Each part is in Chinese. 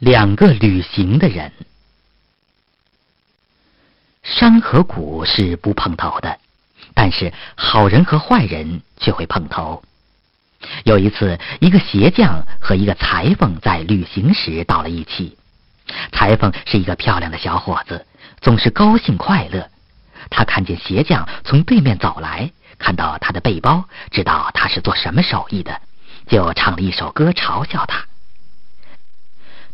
两个旅行的人，山和谷是不碰头的，但是好人和坏人却会碰头。有一次，一个鞋匠和一个裁缝在旅行时到了一起。裁缝是一个漂亮的小伙子，总是高兴快乐。他看见鞋匠从对面走来，看到他的背包，知道他是做什么手艺的，就唱了一首歌嘲笑他。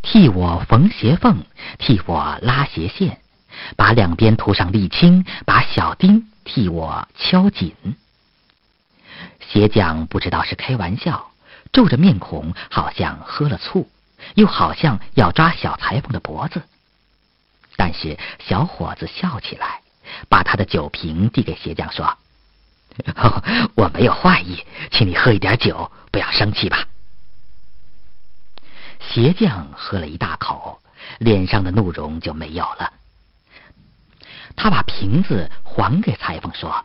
替我缝鞋缝，替我拉鞋线，把两边涂上沥青，把小钉替我敲紧。鞋匠不知道是开玩笑，皱着面孔，好像喝了醋，又好像要抓小裁缝的脖子。但是小伙子笑起来，把他的酒瓶递给鞋匠，说：“我没有坏意，请你喝一点酒，不要生气吧。”鞋匠喝了一大口，脸上的怒容就没有了。他把瓶子还给裁缝，说：“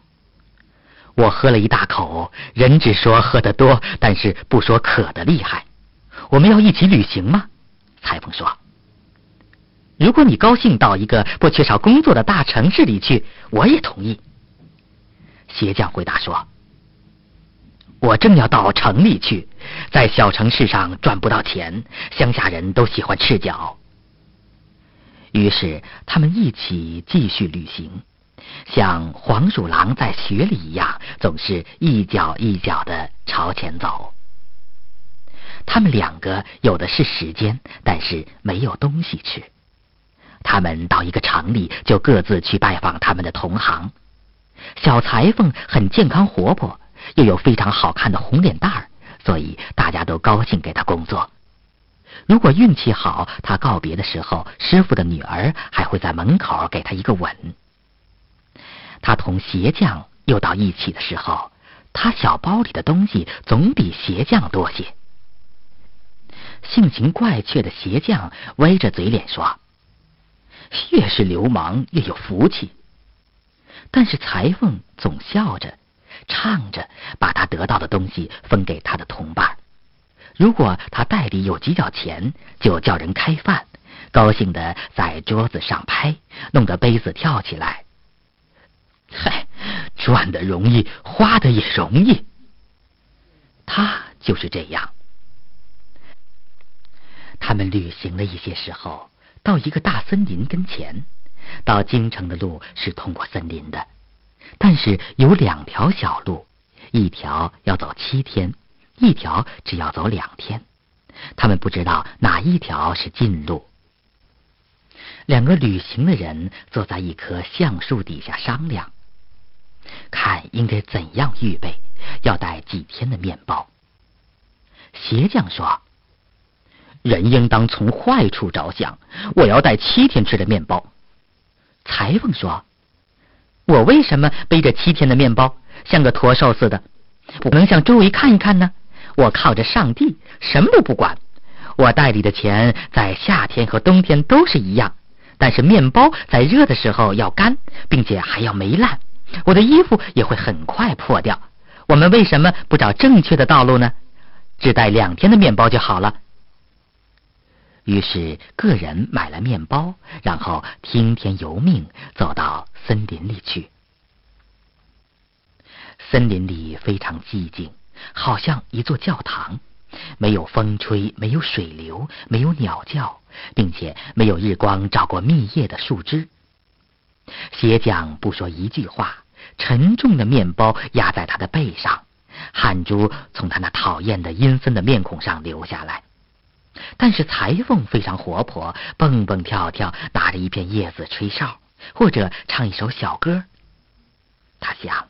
我喝了一大口，人只说喝得多，但是不说渴的厉害。我们要一起旅行吗？”裁缝说：“如果你高兴到一个不缺少工作的大城市里去，我也同意。”鞋匠回答说。我正要到城里去，在小城市上赚不到钱，乡下人都喜欢赤脚。于是他们一起继续旅行，像黄鼠狼在雪里一样，总是一脚一脚的朝前走。他们两个有的是时间，但是没有东西吃。他们到一个城里，就各自去拜访他们的同行。小裁缝很健康活泼。又有非常好看的红脸蛋儿，所以大家都高兴给他工作。如果运气好，他告别的时候，师傅的女儿还会在门口给他一个吻。他同鞋匠又到一起的时候，他小包里的东西总比鞋匠多些。性情怪却的鞋匠歪着嘴脸说：“越是流氓越有福气。”但是裁缝总笑着。唱着，把他得到的东西分给他的同伴。如果他袋里有几角钱，就叫人开饭，高兴的在桌子上拍，弄得杯子跳起来。嗨，赚的容易，花的也容易。他就是这样。他们旅行了一些时候，到一个大森林跟前。到京城的路是通过森林的。但是有两条小路，一条要走七天，一条只要走两天。他们不知道哪一条是近路。两个旅行的人坐在一棵橡树底下商量，看应该怎样预备，要带几天的面包。鞋匠说：“人应当从坏处着想，我要带七天吃的面包。”裁缝说。我为什么背着七天的面包，像个驼兽似的？不能向周围看一看呢？我靠着上帝，什么都不管。我袋里的钱在夏天和冬天都是一样，但是面包在热的时候要干，并且还要霉烂。我的衣服也会很快破掉。我们为什么不找正确的道路呢？只带两天的面包就好了。于是，个人买了面包，然后听天由命，走到森林里去。森林里非常寂静，好像一座教堂，没有风吹，没有水流，没有鸟叫，并且没有日光照过密叶的树枝。鞋匠不说一句话，沉重的面包压在他的背上，汗珠从他那讨厌的阴森的面孔上流下来。但是裁缝非常活泼，蹦蹦跳跳，拿着一片叶子吹哨，或者唱一首小歌。他想，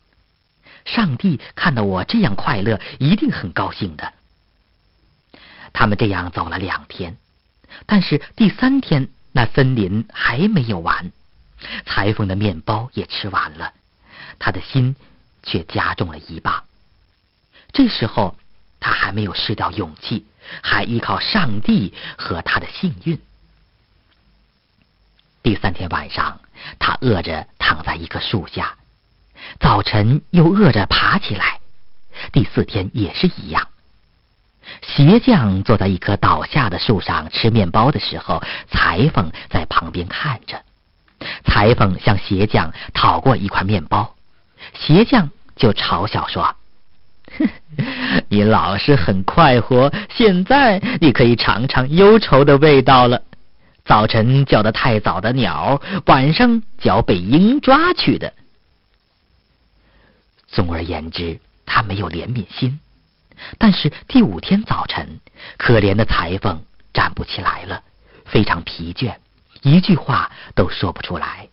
上帝看到我这样快乐，一定很高兴的。他们这样走了两天，但是第三天，那森林还没有完，裁缝的面包也吃完了，他的心却加重了一磅。这时候。他还没有失掉勇气，还依靠上帝和他的幸运。第三天晚上，他饿着躺在一棵树下，早晨又饿着爬起来。第四天也是一样。鞋匠坐在一棵倒下的树上吃面包的时候，裁缝在旁边看着。裁缝向鞋匠讨过一块面包，鞋匠就嘲笑说：“ 你老是很快活，现在你可以尝尝忧愁的味道了。早晨叫得太早的鸟，晚上叫被鹰抓去的。”总而言之，他没有怜悯心。但是第五天早晨，可怜的裁缝站不起来了，非常疲倦，一句话都说不出来。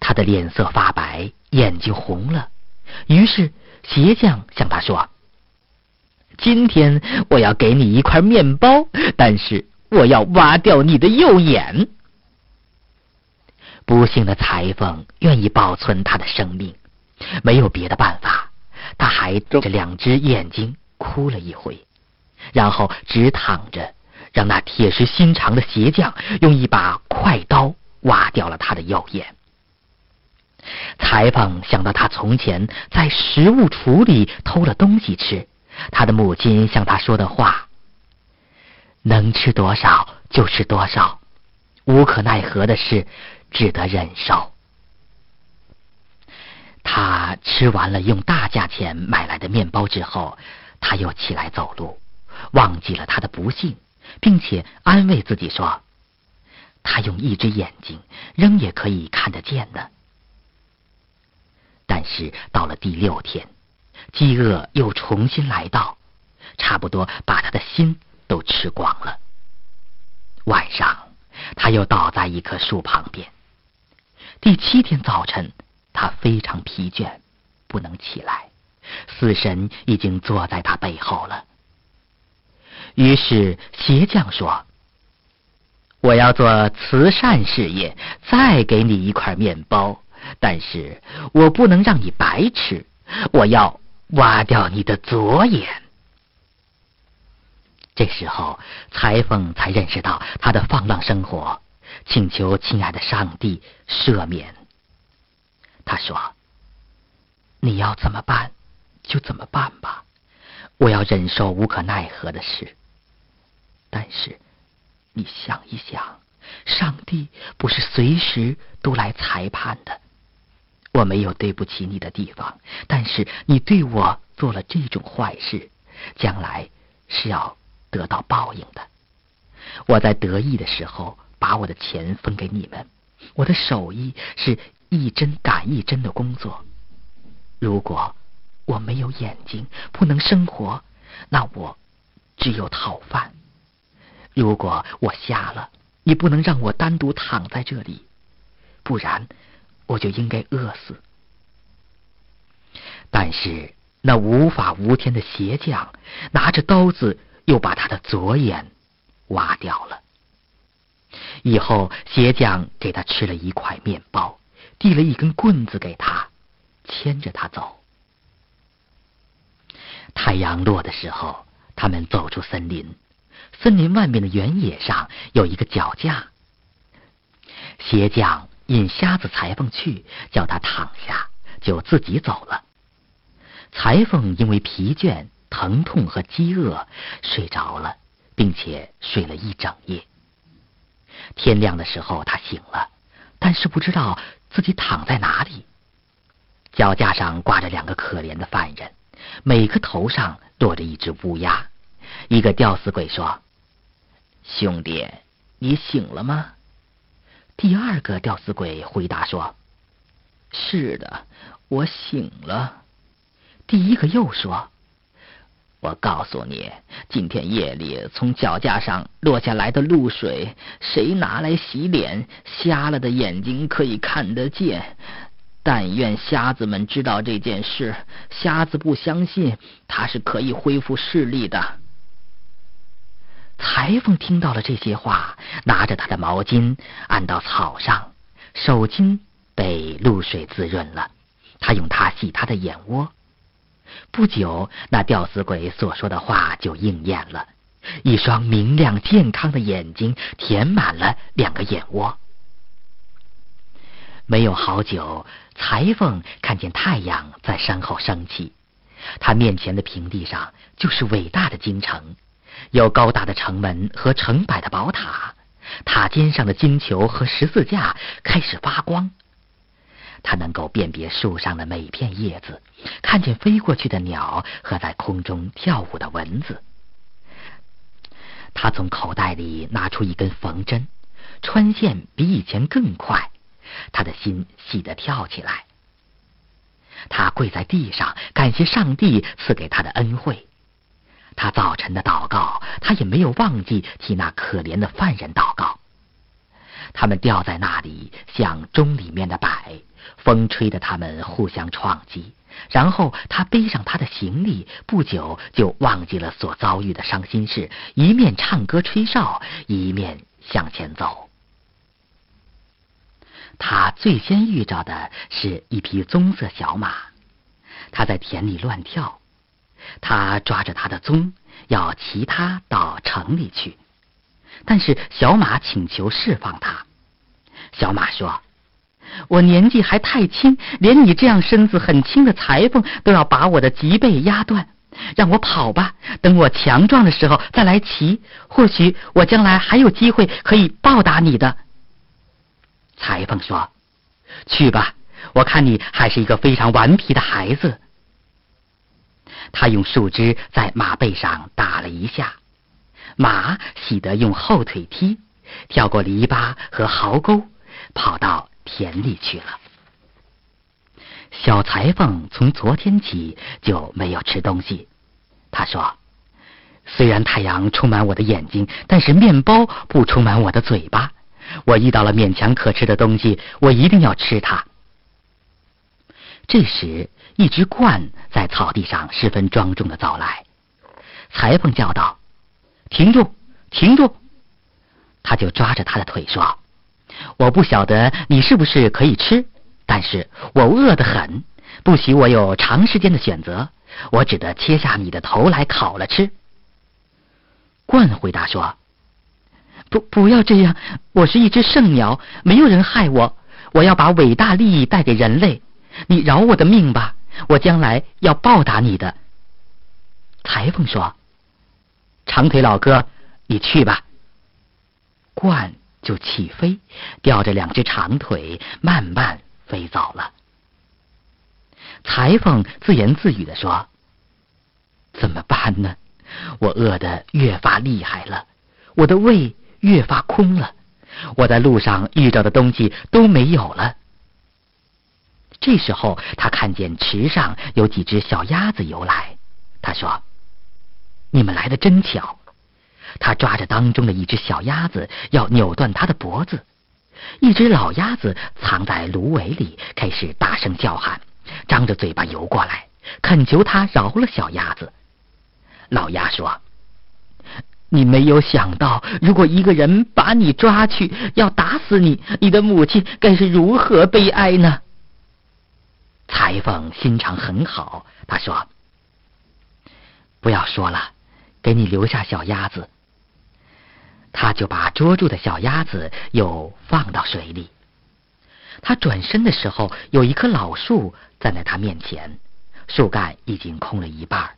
他的脸色发白，眼睛红了。于是鞋匠向他说：“今天我要给你一块面包，但是我要挖掉你的右眼。”不幸的裁缝愿意保存他的生命，没有别的办法，他还睁着两只眼睛。哭了一回，然后直躺着，让那铁石心肠的鞋匠用一把快刀挖掉了他的右眼。裁缝想到他从前在食物橱里偷了东西吃，他的母亲向他说的话：“能吃多少就吃多少，无可奈何的事只得忍受。”他吃完了用大价钱买来的面包之后。他又起来走路，忘记了他的不幸，并且安慰自己说：“他用一只眼睛仍也可以看得见的。”是到了第六天，饥饿又重新来到，差不多把他的心都吃光了。晚上，他又倒在一棵树旁边。第七天早晨，他非常疲倦，不能起来。死神已经坐在他背后了。于是鞋匠说：“我要做慈善事业，再给你一块面包，但是我不能让你白吃，我要挖掉你的左眼。”这时候，裁缝才认识到他的放浪生活，请求亲爱的上帝赦免。他说：“你要怎么办？”就怎么办吧，我要忍受无可奈何的事。但是，你想一想，上帝不是随时都来裁判的。我没有对不起你的地方，但是你对我做了这种坏事，将来是要得到报应的。我在得意的时候把我的钱分给你们，我的手艺是一针赶一针的工作。如果我没有眼睛，不能生活，那我只有讨饭。如果我瞎了，你不能让我单独躺在这里，不然我就应该饿死。但是那无法无天的鞋匠拿着刀子，又把他的左眼挖掉了。以后鞋匠给他吃了一块面包，递了一根棍子给他，牵着他走。太阳落的时候，他们走出森林。森林外面的原野上有一个脚架。鞋匠引瞎子裁缝去，叫他躺下，就自己走了。裁缝因为疲倦、疼痛和饥饿睡着了，并且睡了一整夜。天亮的时候，他醒了，但是不知道自己躺在哪里。脚架上挂着两个可怜的犯人。每个头上落着一只乌鸦。一个吊死鬼说：“兄弟，你醒了吗？”第二个吊死鬼回答说：“是的，我醒了。”第一个又说：“我告诉你，今天夜里从脚架上落下来的露水，谁拿来洗脸，瞎了的眼睛可以看得见。”但愿瞎子们知道这件事，瞎子不相信他是可以恢复视力的。裁缝听到了这些话，拿着他的毛巾按到草上，手巾被露水滋润了，他用它洗他的眼窝。不久，那吊死鬼所说的话就应验了，一双明亮健康的眼睛填满了两个眼窝。没有好久，裁缝看见太阳在山后升起，他面前的平地上就是伟大的京城，有高大的城门和成百的宝塔，塔尖上的金球和十字架开始发光。他能够辨别树上的每片叶子，看见飞过去的鸟和在空中跳舞的蚊子。他从口袋里拿出一根缝针，穿线比以前更快，他的心喜得跳起来。他跪在地上，感谢上帝赐给他的恩惠。他早晨的祷告，他也没有忘记替那可怜的犯人祷告。他们吊在那里，像钟里面的摆，风吹得他们互相撞击。然后他背上他的行李，不久就忘记了所遭遇的伤心事，一面唱歌吹哨，一面向前走。他最先遇着的是一匹棕色小马，它在田里乱跳。他抓着他的鬃，要骑它到城里去，但是小马请求释放他。小马说：“我年纪还太轻，连你这样身子很轻的裁缝都要把我的脊背压断。让我跑吧，等我强壮的时候再来骑，或许我将来还有机会可以报答你的。”裁缝说：“去吧，我看你还是一个非常顽皮的孩子。”他用树枝在马背上打了一下，马喜得用后腿踢，跳过篱笆和壕沟，跑到田里去了。小裁缝从昨天起就没有吃东西。他说：“虽然太阳充满我的眼睛，但是面包不充满我的嘴巴。”我遇到了勉强可吃的东西，我一定要吃它。这时，一只鹳在草地上十分庄重的走来。裁缝叫道：“停住，停住！”他就抓着他的腿说：“我不晓得你是不是可以吃，但是我饿得很，不许我有长时间的选择，我只得切下你的头来烤了吃。”鹳回答说。不，不要这样！我是一只圣鸟，没有人害我。我要把伟大利益带给人类。你饶我的命吧，我将来要报答你的。裁缝说：“长腿老哥，你去吧。”鹳就起飞，吊着两只长腿，慢慢飞走了。裁缝自言自语的说：“怎么办呢？我饿得越发厉害了，我的胃……”越发空了，我在路上遇到的东西都没有了。这时候，他看见池上有几只小鸭子游来，他说：“你们来的真巧。”他抓着当中的一只小鸭子，要扭断它的脖子。一只老鸭子藏在芦苇里，开始大声叫喊，张着嘴巴游过来，恳求他饶了小鸭子。老鸭说。你没有想到，如果一个人把你抓去，要打死你，你的母亲该是如何悲哀呢？裁缝心肠很好，他说：“不要说了，给你留下小鸭子。”他就把捉住的小鸭子又放到水里。他转身的时候，有一棵老树站在他面前，树干已经空了一半。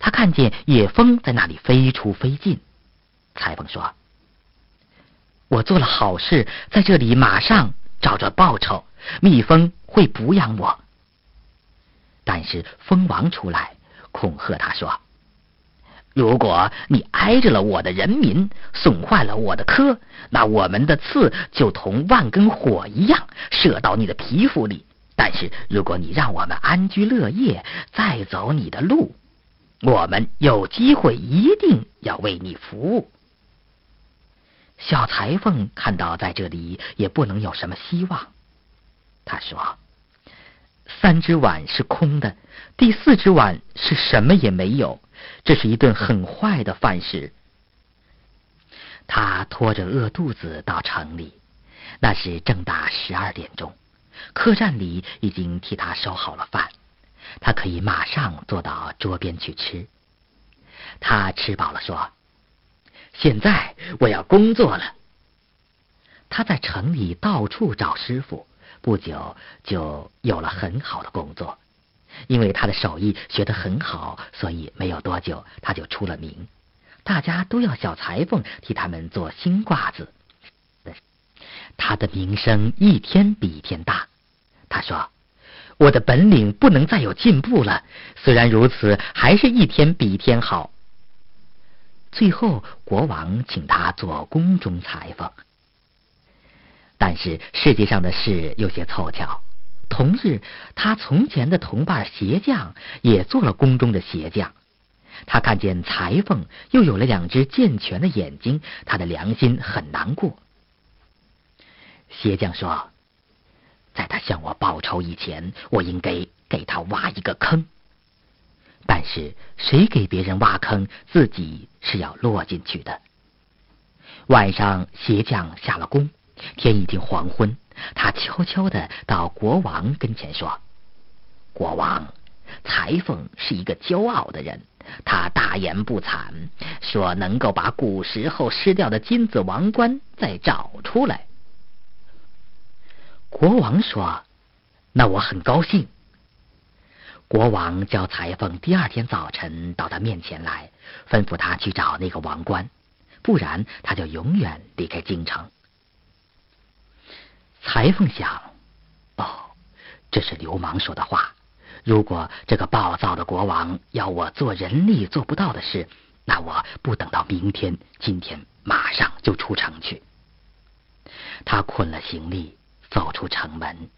他看见野蜂在那里飞出飞进。裁缝说：“我做了好事，在这里马上找着报酬。蜜蜂会补养我。”但是蜂王出来恐吓他说：“如果你挨着了我的人民，损坏了我的科，那我们的刺就同万根火一样射到你的皮肤里。但是如果你让我们安居乐业，再走你的路。”我们有机会，一定要为你服务。小裁缝看到在这里也不能有什么希望，他说：“三只碗是空的，第四只碗是什么也没有。这是一顿很坏的饭食。”他拖着饿肚子到城里，那时正打十二点钟，客栈里已经替他收好了饭。他可以马上坐到桌边去吃。他吃饱了，说：“现在我要工作了。”他在城里到处找师傅，不久就有了很好的工作。因为他的手艺学得很好，所以没有多久他就出了名。大家都要小裁缝替他们做新褂子。他的名声一天比一天大。他说：“我的本领不能再有进步了。虽然如此，还是一天比一天好。”最后，国王请他做宫中裁缝。但是世界上的事有些凑巧。同日，他从前的同伴鞋匠也做了宫中的鞋匠。他看见裁缝又有了两只健全的眼睛，他的良心很难过。鞋匠说：“在他向我报仇以前，我应该给他挖一个坑。但是谁给别人挖坑，自己是要落进去的。”晚上，鞋匠下了工，天已经黄昏。他悄悄的到国王跟前说：“国王，裁缝是一个骄傲的人，他大言不惭，说能够把古时候失掉的金子王冠再找出来。”国王说：“那我很高兴。”国王叫裁缝第二天早晨到他面前来，吩咐他去找那个王冠，不然他就永远离开京城。裁缝想：“哦，这是流氓说的话。如果这个暴躁的国王要我做人力做不到的事，那我不等到明天，今天马上就出城去。”他捆了行李，走出城门，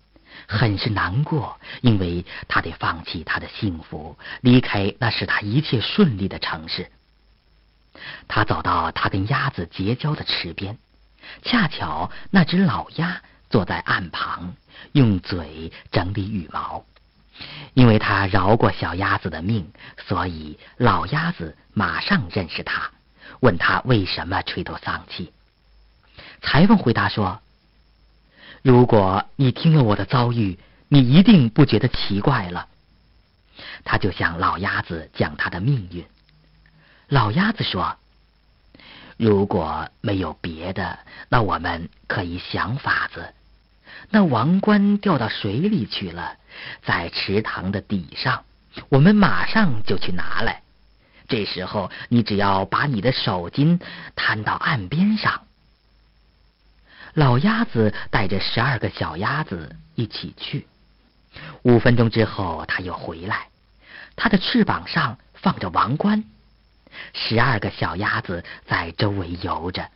很是难过，因为他得放弃他的幸福，离开那使他一切顺利的城市。他走到他跟鸭子结交的池边，恰巧那只老鸭。坐在岸旁，用嘴整理羽毛。因为他饶过小鸭子的命，所以老鸭子马上认识他，问他为什么垂头丧气。裁缝回答说：“如果你听了我的遭遇，你一定不觉得奇怪了。”他就向老鸭子讲他的命运。老鸭子说：“如果没有别的，那我们可以想法子。”那王冠掉到水里去了，在池塘的底上，我们马上就去拿来。这时候，你只要把你的手巾摊到岸边上。老鸭子带着十二个小鸭子一起去。五分钟之后，他又回来，它的翅膀上放着王冠。十二个小鸭子在周围游着。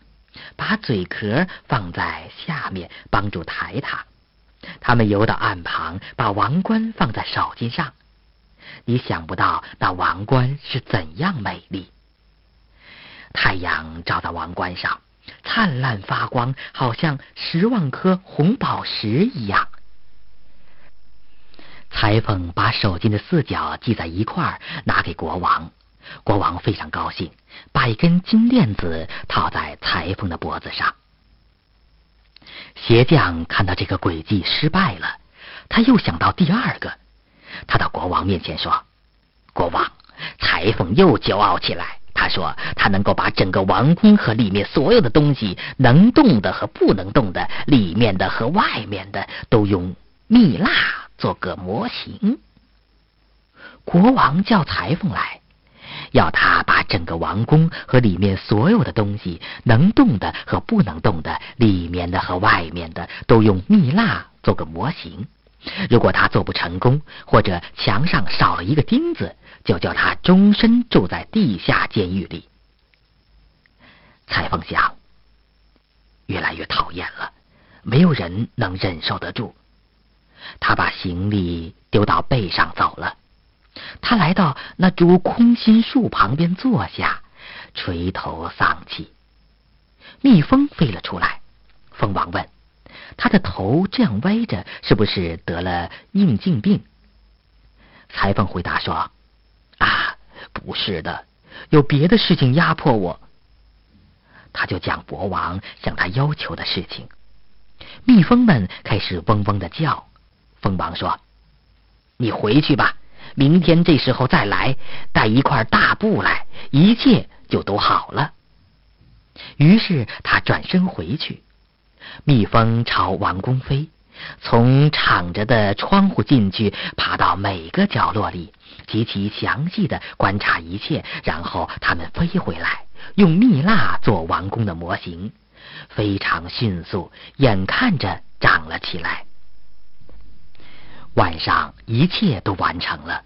把嘴壳放在下面，帮助抬它。他们游到岸旁，把王冠放在手巾上。你想不到那王冠是怎样美丽。太阳照在王冠上，灿烂发光，好像十万颗红宝石一样。裁缝把手巾的四角系在一块儿，拿给国王。国王非常高兴，把一根金链子套在裁缝的脖子上。鞋匠看到这个诡计失败了，他又想到第二个。他到国王面前说：“国王，裁缝又骄傲起来。他说他能够把整个王宫和里面所有的东西，能动的和不能动的，里面的和外面的，都用蜜蜡做个模型。”国王叫裁缝来。要他把整个王宫和里面所有的东西，能动的和不能动的，里面的和外面的，都用蜜蜡做个模型。如果他做不成功，或者墙上少了一个钉子，就叫他终身住在地下监狱里。裁缝想，越来越讨厌了，没有人能忍受得住。他把行李丢到背上走了。他来到那株空心树旁边坐下，垂头丧气。蜜蜂飞了出来，蜂王问：“他的头这样歪着，是不是得了硬颈病？”裁缝回答说：“啊，不是的，有别的事情压迫我。”他就讲国王向他要求的事情。蜜蜂们开始嗡嗡的叫。蜂王说：“你回去吧。”明天这时候再来，带一块大布来，一切就都好了。于是他转身回去，蜜蜂朝王宫飞，从敞着的窗户进去，爬到每个角落里，极其详细的观察一切，然后他们飞回来，用蜜蜡做王宫的模型，非常迅速，眼看着长了起来。晚上一切都完成了。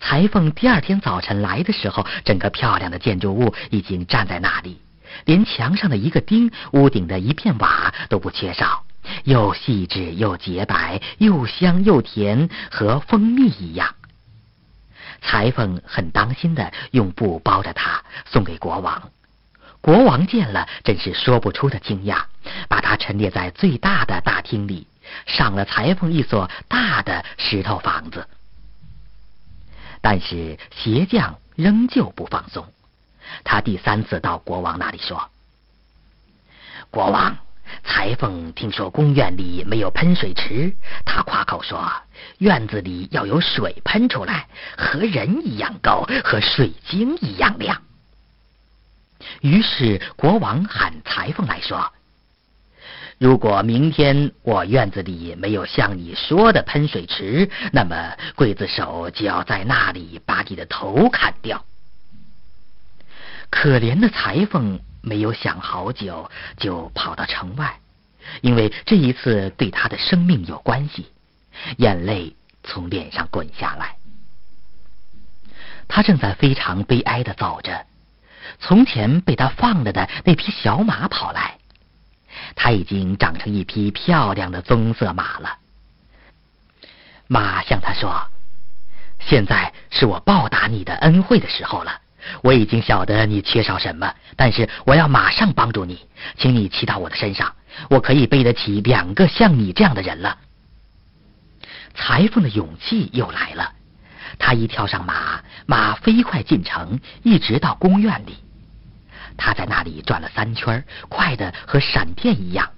裁缝第二天早晨来的时候，整个漂亮的建筑物已经站在那里，连墙上的一个钉、屋顶的一片瓦都不缺少，又细致又洁白，又香又甜，和蜂蜜一样。裁缝很当心的用布包着它，送给国王。国王见了，真是说不出的惊讶，把它陈列在最大的大厅里，赏了裁缝一所大的石头房子。但是鞋匠仍旧不放松，他第三次到国王那里说：“国王，裁缝听说宫院里没有喷水池，他夸口说院子里要有水喷出来，和人一样高，和水晶一样亮。”于是国王喊裁缝来说。如果明天我院子里没有像你说的喷水池，那么刽子手就要在那里把你的头砍掉。可怜的裁缝没有想好久，就跑到城外，因为这一次对他的生命有关系，眼泪从脸上滚下来。他正在非常悲哀的走着，从前被他放了的那匹小马跑来。他已经长成一匹漂亮的棕色马了。马向他说：“现在是我报答你的恩惠的时候了。我已经晓得你缺少什么，但是我要马上帮助你，请你骑到我的身上，我可以背得起两个像你这样的人了。”裁缝的勇气又来了，他一跳上马，马飞快进城，一直到宫院里。他在那里转了三圈，快的和闪电一样。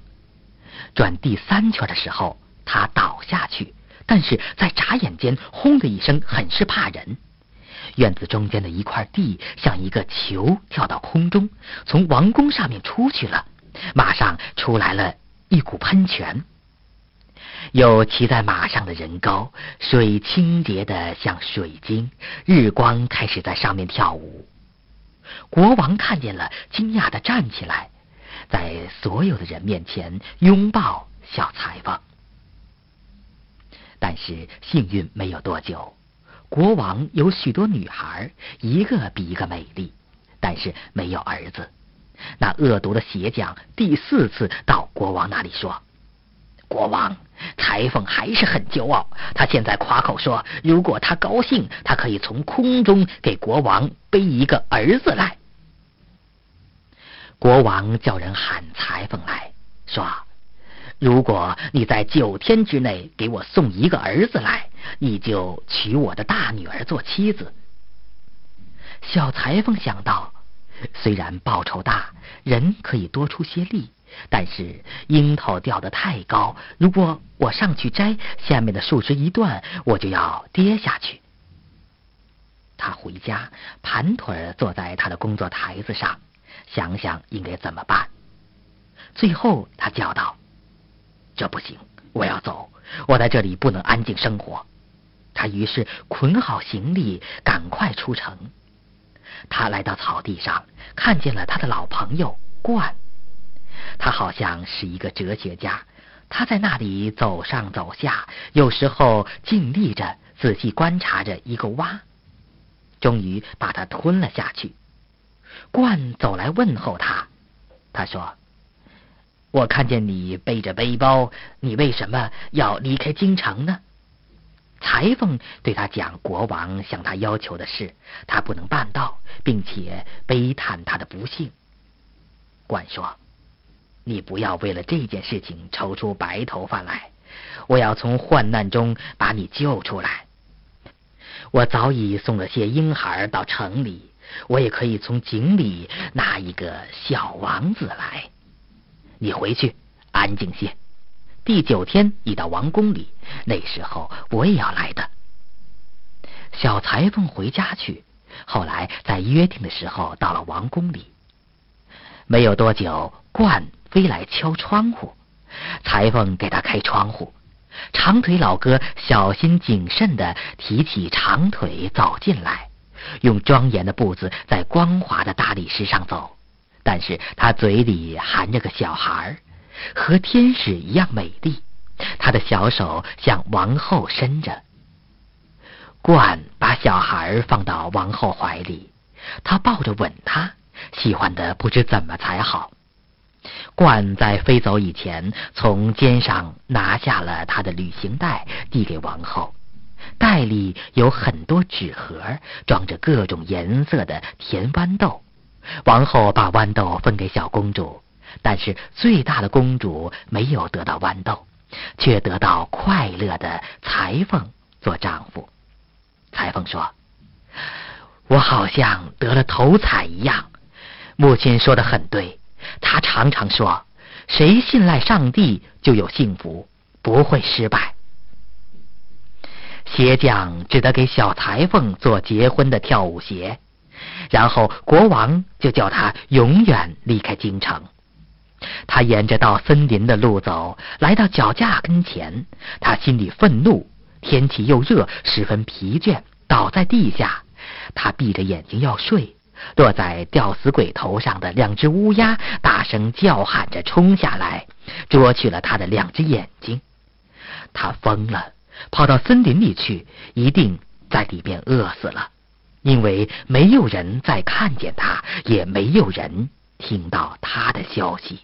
转第三圈的时候，他倒下去，但是在眨眼间，轰的一声，很是怕人。院子中间的一块地像一个球跳到空中，从王宫上面出去了，马上出来了一股喷泉。有骑在马上的人高，水清洁的像水晶，日光开始在上面跳舞。国王看见了，惊讶的站起来，在所有的人面前拥抱小裁缝。但是幸运没有多久，国王有许多女孩，一个比一个美丽，但是没有儿子。那恶毒的鞋匠第四次到国王那里说：“国王。”裁缝还是很骄傲。他现在夸口说，如果他高兴，他可以从空中给国王背一个儿子来。国王叫人喊裁缝来说：“如果你在九天之内给我送一个儿子来，你就娶我的大女儿做妻子。”小裁缝想到，虽然报酬大，人可以多出些力。但是樱桃掉得太高，如果我上去摘，下面的树枝一断，我就要跌下去。他回家盘腿坐在他的工作台子上，想想应该怎么办。最后他叫道：“这不行，我要走，我在这里不能安静生活。”他于是捆好行李，赶快出城。他来到草地上，看见了他的老朋友冠。他好像是一个哲学家，他在那里走上走下，有时候静立着，仔细观察着一个蛙，终于把它吞了下去。冠走来问候他，他说：“我看见你背着背包，你为什么要离开京城呢？”裁缝对他讲国王向他要求的事，他不能办到，并且悲叹他的不幸。冠说。你不要为了这件事情抽出白头发来，我要从患难中把你救出来。我早已送了些婴孩到城里，我也可以从井里拿一个小王子来。你回去安静些。第九天你到王宫里，那时候我也要来的。小裁缝回家去，后来在约定的时候到了王宫里，没有多久，冠。飞来敲窗户，裁缝给他开窗户。长腿老哥小心谨慎地提起长腿走进来，用庄严的步子在光滑的大理石上走，但是他嘴里含着个小孩，和天使一样美丽。他的小手向王后伸着。冠把小孩放到王后怀里，他抱着吻他，喜欢的不知怎么才好。冠在飞走以前，从肩上拿下了他的旅行袋，递给王后。袋里有很多纸盒，装着各种颜色的甜豌豆。王后把豌豆分给小公主，但是最大的公主没有得到豌豆，却得到快乐的裁缝做丈夫。裁缝说：“我好像得了头彩一样。”母亲说的很对。他常常说：“谁信赖上帝，就有幸福，不会失败。”鞋匠只得给小裁缝做结婚的跳舞鞋，然后国王就叫他永远离开京城。他沿着到森林的路走，来到脚架跟前，他心里愤怒，天气又热，十分疲倦，倒在地下。他闭着眼睛要睡。落在吊死鬼头上的两只乌鸦大声叫喊着冲下来，捉去了他的两只眼睛。他疯了，跑到森林里去，一定在里边饿死了，因为没有人再看见他，也没有人听到他的消息。